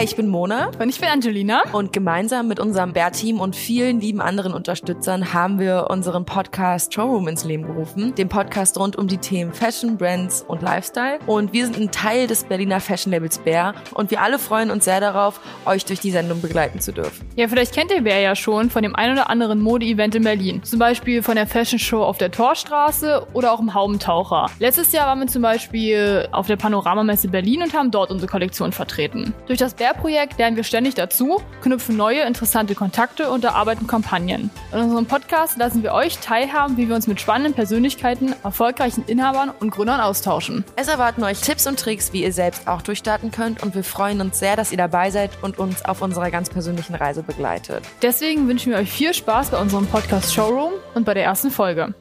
Hey, ich bin Mona. Und ich bin Angelina. Und gemeinsam mit unserem Bär-Team und vielen lieben anderen Unterstützern haben wir unseren Podcast Showroom ins Leben gerufen. Den Podcast rund um die Themen Fashion, Brands und Lifestyle. Und wir sind ein Teil des Berliner Fashion Labels Bär. Und wir alle freuen uns sehr darauf, euch durch die Sendung begleiten zu dürfen. Ja, vielleicht kennt ihr Bär ja schon von dem ein oder anderen Mode-Event in Berlin. Zum Beispiel von der Fashion Show auf der Torstraße oder auch im Haubentaucher. Letztes Jahr waren wir zum Beispiel auf der Panoramamesse Berlin und haben dort unsere Kollektion vertreten. Durch das Bär-Projekt lernen wir ständig dazu, knüpfen neue, interessante Kontakte und erarbeiten Kampagnen. In unserem Podcast lassen wir euch teilhaben, wie wir uns mit spannenden Persönlichkeiten, erfolgreichen Inhabern und Gründern austauschen. Es erwarten euch Tipps und Tricks, wie ihr selbst auch durchstarten könnt und wir freuen uns sehr, dass ihr dabei seid und uns auf unserer ganz persönlichen Reise begleitet. Deswegen wünschen wir euch viel Spaß bei unserem Podcast Showroom und bei der ersten Folge.